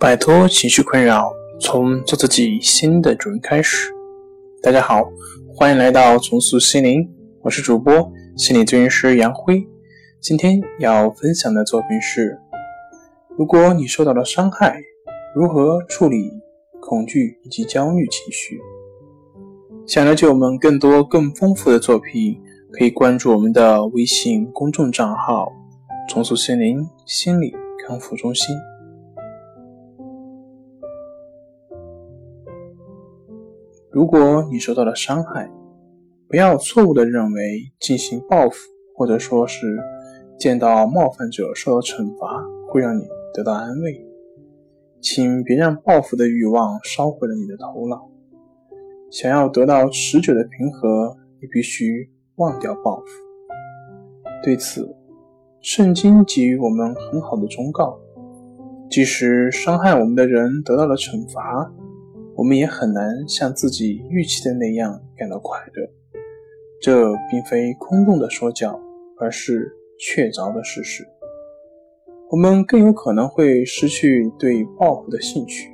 摆脱情绪困扰，从做自己新的主人开始。大家好，欢迎来到重塑心灵，我是主播心理咨询师杨辉。今天要分享的作品是：如果你受到了伤害，如何处理恐惧以及焦虑情绪？想了解我们更多更丰富的作品，可以关注我们的微信公众账号“重塑心灵心理康复中心”。如果你受到了伤害，不要错误的认为进行报复，或者说是见到冒犯者受到惩罚会让你得到安慰。请别让报复的欲望烧毁了你的头脑。想要得到持久的平和，你必须忘掉报复。对此，圣经给予我们很好的忠告：即使伤害我们的人得到了惩罚。我们也很难像自己预期的那样感到快乐。这并非空洞的说教，而是确凿的事实。我们更有可能会失去对报复的兴趣，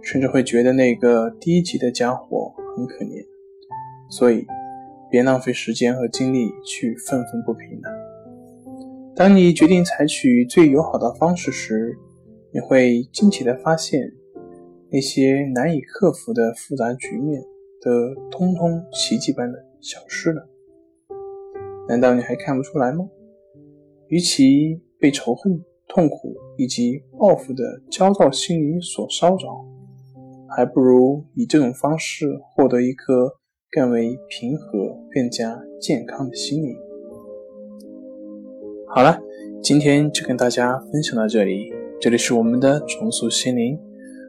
甚至会觉得那个低级的家伙很可怜。所以，别浪费时间和精力去愤愤不平了。当你决定采取最友好的方式时，你会惊奇地发现。那些难以克服的复杂局面，都通通奇迹般的消失了。难道你还看不出来吗？与其被仇恨、痛苦以及报复的焦躁心理所烧着，还不如以这种方式获得一颗更为平和、更加健康的心灵。好了，今天就跟大家分享到这里。这里是我们的重塑心灵。